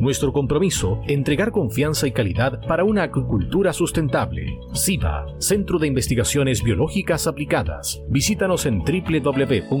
Nuestro compromiso, entregar confianza y calidad para una acuicultura sustentable. SIVA, Centro de Investigaciones Biológicas Aplicadas. Visítanos en www.siva.cl.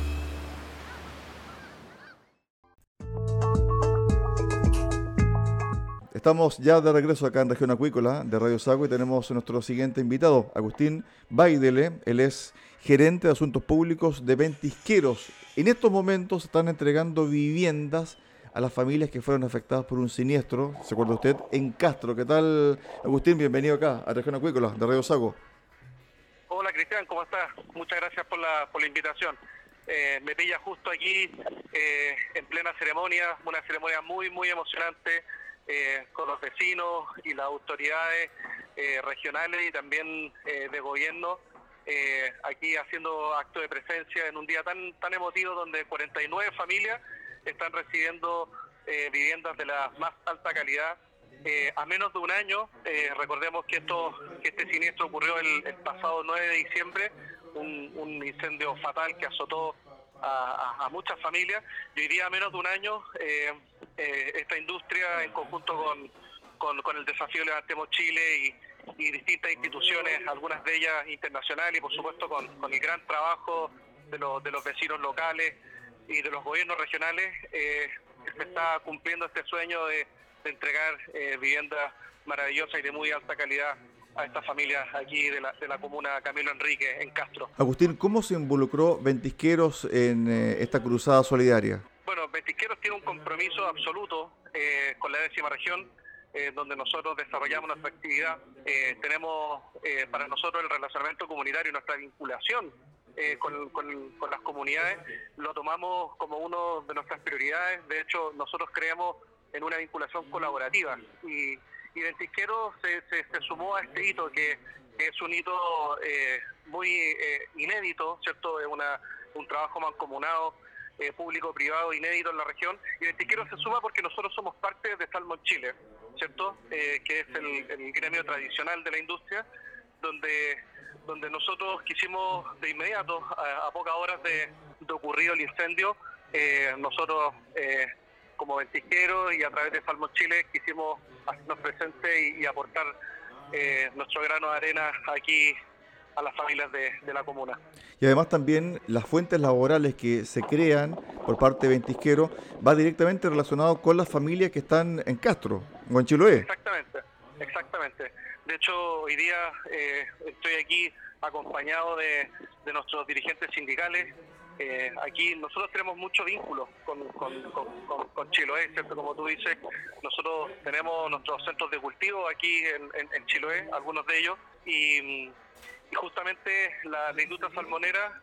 Estamos ya de regreso acá en Región Acuícola de Radio Sago y tenemos a nuestro siguiente invitado, Agustín Baidele. Él es gerente de asuntos públicos de Ventisqueros. En estos momentos están entregando viviendas a las familias que fueron afectadas por un siniestro, ¿se acuerda usted? En Castro. ¿Qué tal, Agustín? Bienvenido acá a Región Acuícola de Radio Sago. Hola, Cristian, ¿cómo estás? Muchas gracias por la, por la invitación. Eh, me pilla justo aquí eh, en plena ceremonia, una ceremonia muy, muy emocionante eh, con los vecinos y las autoridades eh, regionales y también eh, de gobierno, aquí haciendo acto de presencia en un día tan, tan emotivo donde 49 familias están recibiendo viviendas de la más alta calidad. a menos de un año, recordemos que esto que este siniestro ocurrió el, pasado 9 de diciembre, un, un incendio fatal que azotó a, muchas familias y hoy día, a menos de un año, eh, eh, esta industria, en conjunto con, con, el desafío Levantemos Chile y, distintas instituciones, algunas de ellas internacionales y por supuesto con, el gran trabajo de, los, de los vecinos locales y de los gobiernos regionales, eh, se está cumpliendo este sueño de, de entregar viviendas maravillosas y de muy alta calidad a estas familias aquí de la, de la comuna Camilo Enrique, en Castro. Agustín, ¿cómo se involucró Ventisqueros en eh, esta cruzada solidaria? Bueno, Ventisqueros tiene un compromiso absoluto eh, con la décima región, eh, donde nosotros desarrollamos nuestra actividad. tenemos para nosotros el relacionamiento comunitario nuestra vinculación con, con, con, las comunidades lo tomamos como una de nuestras prioridades. De hecho, nosotros creemos en una vinculación colaborativa y y Ventisquero se, se, sumó a este hito que, es un hito eh, muy eh, inédito, ¿cierto? Es una, un trabajo mancomunado eh, público-privado inédito en la región y Ventisquero se suma porque nosotros somos parte de Salmon Chile, ¿cierto? que es el, gremio tradicional de la industria, donde donde nosotros quisimos de inmediato, a, pocas horas de, ocurrido el incendio, nosotros como ventisqueros y a través de Salmon Chile quisimos hacernos presentes y, aportar eh, nuestro grano de arena aquí a las familias de, la comuna. Y además también las fuentes laborales que se crean por parte de Ventisquero va directamente relacionado con las familias que están en Castro, o en Chiloé. Exactamente, exactamente. De hecho, hoy día eh, estoy aquí acompañado de, nuestros dirigentes sindicales. Eh, aquí nosotros tenemos mucho vínculo con, con, Chiloé, ¿cierto? Como tú dices, nosotros tenemos nuestros centros de cultivo aquí en Chiloé, algunos de ellos, y y justamente la, industria salmonera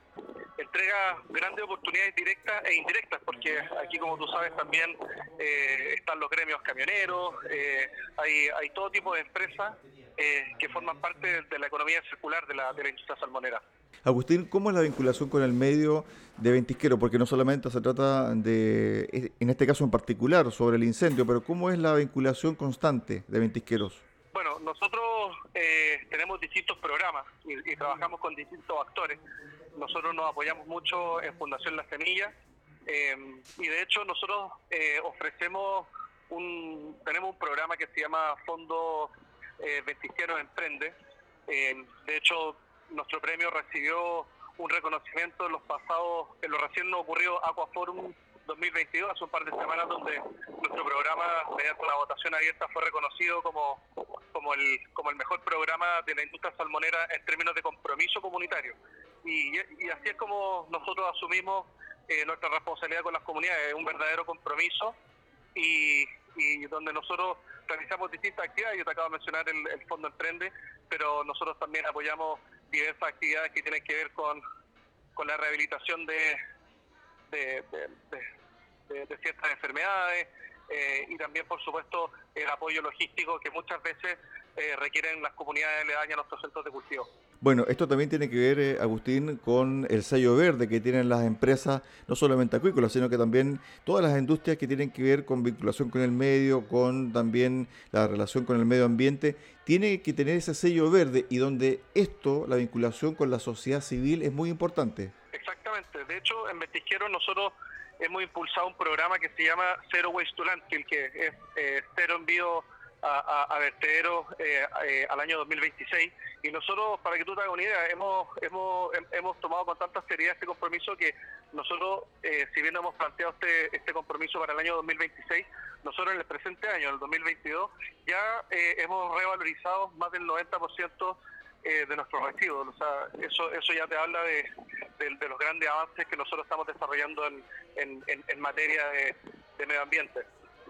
entrega grandes oportunidades directas e indirectas, porque aquí, como tú sabes, también eh, están los gremios camioneros, eh, hay, hay todo tipo de empresas eh, que forman parte de la economía circular de la, de la industria salmonera. Agustín, ¿cómo es la vinculación con el medio de Ventisquero? Porque no solamente se trata de, en este caso en particular, sobre el incendio, pero ¿cómo es la vinculación constante de Ventisqueros? Nosotros eh, tenemos distintos programas y, trabajamos con distintos actores. Nosotros nos apoyamos mucho en Fundación La Semilla em, y de hecho nosotros eh, ofrecemos un, tenemos un programa que se llama Fondo eh, Emprende. Em, de hecho, nuestro premio recibió un reconocimiento en los pasados, en lo recién ocurrido Aquaforum 2022, hace un par de semanas, donde nuestro programa, mediante la votación abierta, fue reconocido como, como, el, como el mejor programa de la industria salmonera en términos de compromiso comunitario. Y, así es como nosotros asumimos eh, nuestra responsabilidad con las comunidades, un verdadero compromiso y, donde nosotros realizamos distintas actividades. Yo te acabo de mencionar el, Fondo Emprende, pero nosotros también apoyamos diversas actividades que tienen que ver con, con la rehabilitación de, de, ciertas enfermedades eh, y también, por supuesto, el apoyo logístico que muchas veces eh, requieren las comunidades aledañas a nuestros centros de cultivo. Bueno, esto también tiene que ver, eh, Agustín, con el sello verde que tienen las empresas, no solamente acuícolas, sino que también todas las industrias que tienen que ver con vinculación con el medio, con también la relación con el medio ambiente, tiene que tener ese sello verde y donde esto, la vinculación con la sociedad civil, es muy importante. De hecho, en Vestisquero nosotros hemos impulsado un programa que se llama Zero Waste to Landfill, que es eh, cero envío a, a, vertederos eh, eh, al año 2026. Y nosotros, para que tú te hagas una idea, hemos, hemos, hemos tomado con tanta seriedad este compromiso que nosotros, si bien hemos planteado este, este compromiso para el año 2026, nosotros en el presente año, en el 2022, ya hemos revalorizado más del 90% de nuestros residuos. O sea, eso, eso ya te habla de, de, los grandes avances que nosotros estamos desarrollando en, en, materia de, medio ambiente.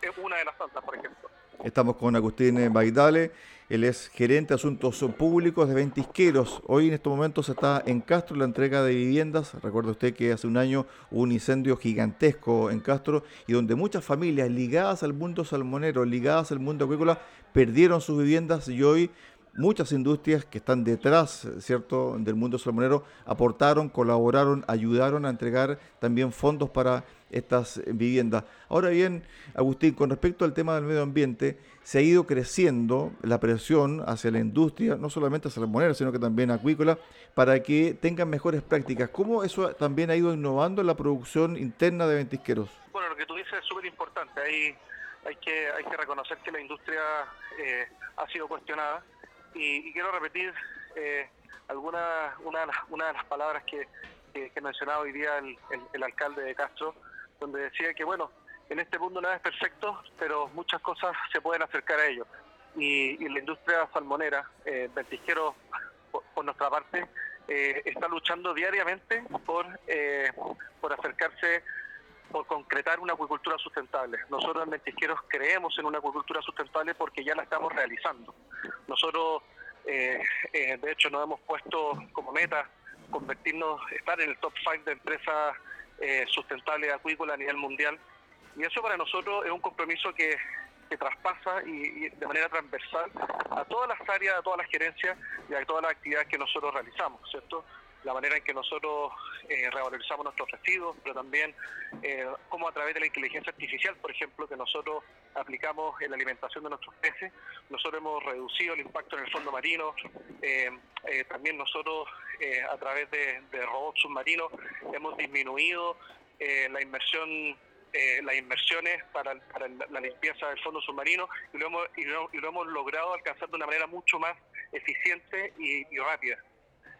Es una de las tantas, por ejemplo. Estamos con Agustín Baidale, él es gerente de asuntos públicos de Ventisqueros. Hoy en estos momentos está en Castro la entrega de viviendas. Recuerda usted que hace un año hubo un incendio gigantesco en Castro y donde muchas familias ligadas al mundo salmonero, ligadas al mundo acuícola, perdieron sus viviendas y hoy muchas industrias que están detrás, ¿cierto?, del mundo salmonero, aportaron, colaboraron, ayudaron a entregar también fondos para estas viviendas. Ahora bien, Agustín, con respecto al tema del medio ambiente, se ha ido creciendo la presión hacia la industria, no solamente salmonera, sino que también acuícola, para que tengan mejores prácticas. ¿Cómo eso también ha ido innovando en la producción interna de ventisqueros? Bueno, lo que tú dices es súper importante. Hay, hay, que, hay que reconocer que la industria eh, ha sido cuestionada y, quiero repetir eh, alguna, una, una de las palabras que, que, mencionaba hoy día el, alcalde de Castro, donde decía que, bueno, en este mundo nada es perfecto, pero muchas cosas se pueden acercar a ello. Y, la industria salmonera, eh, Ventisquero, por, nuestra parte, eh, está luchando diariamente por, eh, por acercarse por concretar una acuicultura sustentable. Nosotros en Ventisqueros creemos en una acuicultura sustentable porque ya la estamos realizando. Nosotros, eh, eh, de hecho, nos hemos puesto como meta convertirnos, estar en el top 5 de empresas eh, sustentables acuícolas a nivel mundial. Y eso para nosotros es un compromiso que, traspasa y, de manera transversal a todas las áreas, a todas las gerencias y a todas las actividades que nosotros realizamos, ¿cierto? La manera en que nosotros eh, revalorizamos nuestros residuos, pero también eh, como a través de la inteligencia artificial, por ejemplo, que nosotros aplicamos en la alimentación de nuestros peces, nosotros hemos reducido el impacto en el fondo marino, eh, eh, también nosotros a través de, robots submarinos hemos disminuido la inversión las inversiones para, la limpieza del fondo submarino y lo, hemos, y lo, hemos logrado alcanzar de una manera mucho más eficiente y rápida.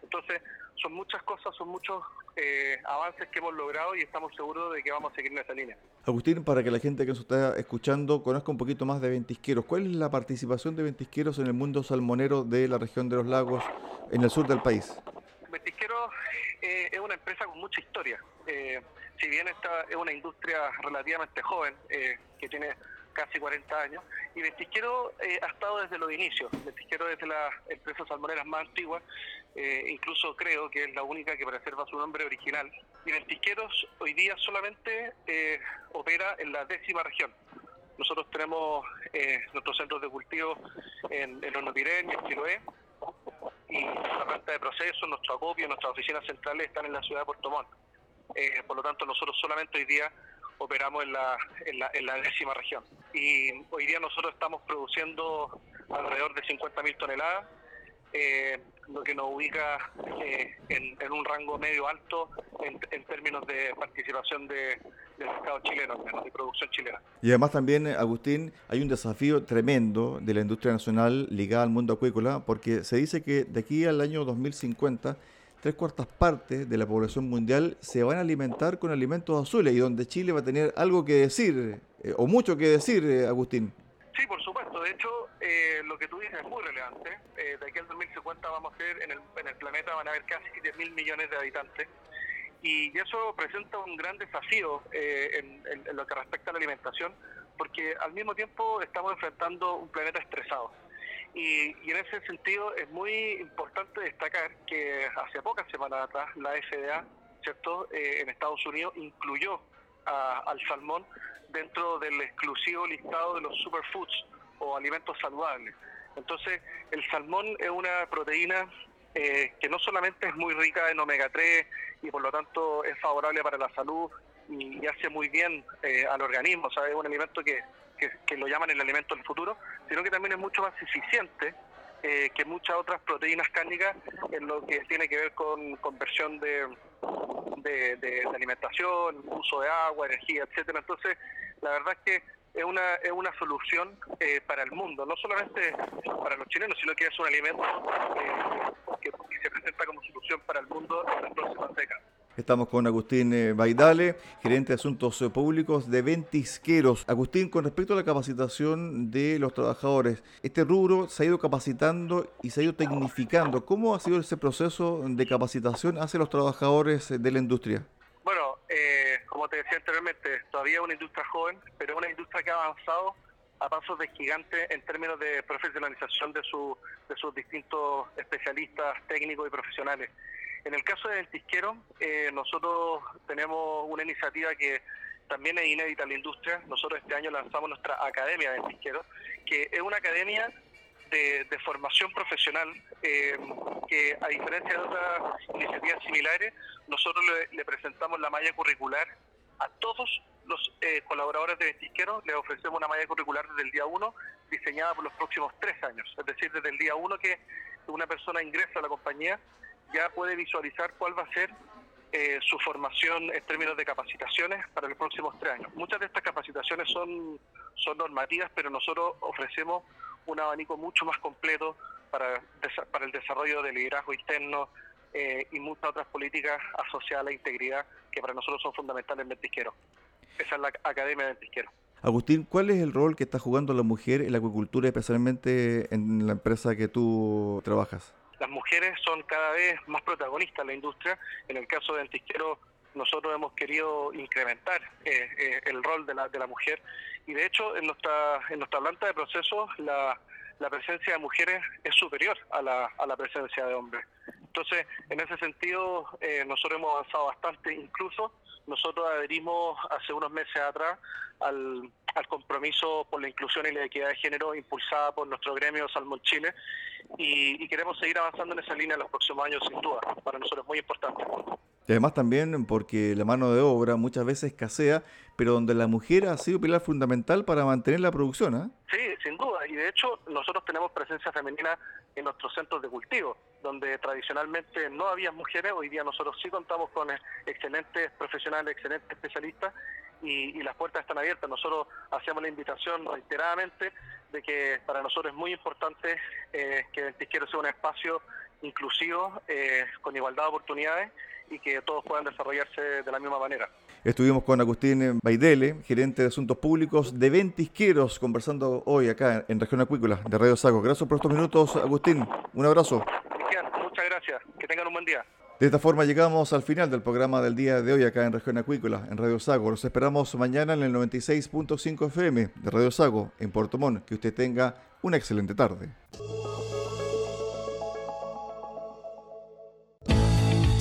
Entonces, son muchas cosas, son muchos eh, avances que hemos logrado y estamos seguros de que vamos a seguir en esa línea. Agustín, para que la gente que nos está escuchando conozca un poquito más de Ventisqueros, ¿cuál es la participación de Ventisqueros en el mundo salmonero de la región de los lagos en el sur del país? Ventisqueros eh, es una empresa con mucha historia. Eh, si bien esta es una industria relativamente joven, que tiene casi 40 años, y Ventisquero ha estado desde los inicios. Ventisquero es de las empresas salmoneras más antiguas eh, incluso creo que es la única que preserva su nombre original. Y Ventisqueros hoy día solamente eh, opera en la décima región. Nosotros tenemos eh, nuestros centros de cultivo en, en Onopirén y en Chiloé, y nuestra planta de proceso, nuestro acopio, nuestras oficinas centrales están en la ciudad de Puerto Montt. por lo tanto, nosotros solamente hoy día operamos en la, en la, en la décima región. Y hoy día nosotros estamos produciendo alrededor de 50.000 toneladas eh, lo que nos ubica eh, en, un rango medio alto en, términos de participación de, del mercado chileno, de producción chilena. Y además también, Agustín, hay un desafío tremendo de la industria nacional ligada al mundo acuícola, porque se dice que de aquí al año 2050 tres cuartas partes de la población mundial se van a alimentar con alimentos azules y donde Chile va a tener algo que decir, eh, o mucho que decir, Agustín. Sí, por supuesto. De hecho, eh, lo que tú dices es muy relevante. Eh, de aquí al 2050 vamos a ser, en el, en el planeta van a haber casi 10 mil millones de habitantes. Y eso presenta un gran desafío eh, en, lo que respecta a la alimentación, porque al mismo tiempo estamos enfrentando un planeta estresado. Y, en ese sentido es muy importante destacar que hace pocas semanas atrás la FDA, ¿cierto?, en Estados Unidos incluyó al salmón dentro del exclusivo listado de los superfoods o alimentos saludables. Entonces, el salmón es una proteína eh, que no solamente es muy rica en omega 3 y por lo tanto es favorable para la salud y, hace muy bien eh, al organismo, o sea, es un alimento que, que, lo llaman el alimento del futuro, sino que también es mucho más eficiente eh, que muchas otras proteínas cárnicas en lo que tiene que ver con conversión de, de, alimentación, uso de agua, energía, etcétera. Entonces, la verdad es que es una, es una solución eh, para el mundo, no solamente para los chilenos, sino que es un alimento eh, que, se presenta como solución para el mundo en las próximas décadas. Estamos con Agustín eh, Baidale, gerente de Asuntos Públicos de Ventisqueros. Agustín, con respecto a la capacitación de los trabajadores, este rubro se ha ido capacitando y se ha ido tecnificando. ¿Cómo ha sido ese proceso de capacitación hacia los trabajadores de la industria? Bueno, eh, como te decía anteriormente, todavía es una industria joven, pero es una industria que ha avanzado a pasos de gigante en términos de profesionalización de, su, de sus distintos especialistas técnicos y profesionales. En el caso de Ventisquero, eh, nosotros tenemos una iniciativa que también es inédita en la industria. Nosotros este año lanzamos nuestra Academia de Ventisquero, que es una academia de, formación profesional eh, que, a diferencia de otras iniciativas similares, nosotros le, presentamos la malla curricular a todos los eh, colaboradores de Ventisquero, les ofrecemos una malla curricular desde el día 1, diseñada por los próximos tres años. Es decir, desde el día 1 que una persona ingresa a la compañía, ya puede visualizar cuál va a ser eh, su formación en términos de capacitaciones para los próximos tres años. Muchas de estas capacitaciones son, son normativas, pero nosotros ofrecemos un abanico mucho más completo para, para el desarrollo del liderazgo interno eh, y muchas otras políticas asociadas a la integridad que para nosotros son fundamentales en Ventisquero. Esa es la Academia de Ventisquero. Agustín, ¿cuál es el rol que está jugando la mujer en la acuicultura, especialmente en la empresa que tú trabajas? Las mujeres son cada vez más protagonistas en la industria. En el caso de Ventisquero, nosotros hemos querido incrementar eh, eh, el rol de la, de la mujer y de hecho en nuestra, en nuestra planta de procesos la, la presencia de mujeres es superior a la, a la presencia de hombres. Entonces, en ese sentido, eh, nosotros hemos avanzado bastante, incluso nosotros adherimos hace unos meses atrás al, al compromiso por la inclusión y la equidad de género impulsada por nuestro gremio Salmón Chile y, queremos seguir avanzando en esa línea en los próximos años sin duda. Para nosotros es muy importante. Y además también porque la mano de obra muchas veces escasea, pero donde la mujer ha sido pilar fundamental para mantener la producción. ¿eh? Sí, sin duda. Y de hecho nosotros tenemos presencia femenina en nuestros centros de cultivo, donde tradicionalmente no había mujeres. Hoy día nosotros sí contamos con excelentes profesionales, excelentes especialistas y, las puertas están abiertas. Nosotros hacemos la invitación reiteradamente de que para nosotros es muy importante eh, que Ventisquero sea un espacio inclusivos, eh, con igualdad de oportunidades y que todos puedan desarrollarse de la misma manera. Estuvimos con Agustín Baidele, gerente de Asuntos Públicos de Ventisqueros, conversando hoy acá en Región Acuícola de Radio Sago. Gracias por estos minutos, Agustín. Un abrazo. Cristian, muchas gracias. Que tengan un buen día. De esta forma llegamos al final del programa del día de hoy acá en Región Acuícola, en Radio Sago. Los esperamos mañana en el 96.5 FM de Radio Sago, en Puerto Montt. Que usted tenga una excelente tarde.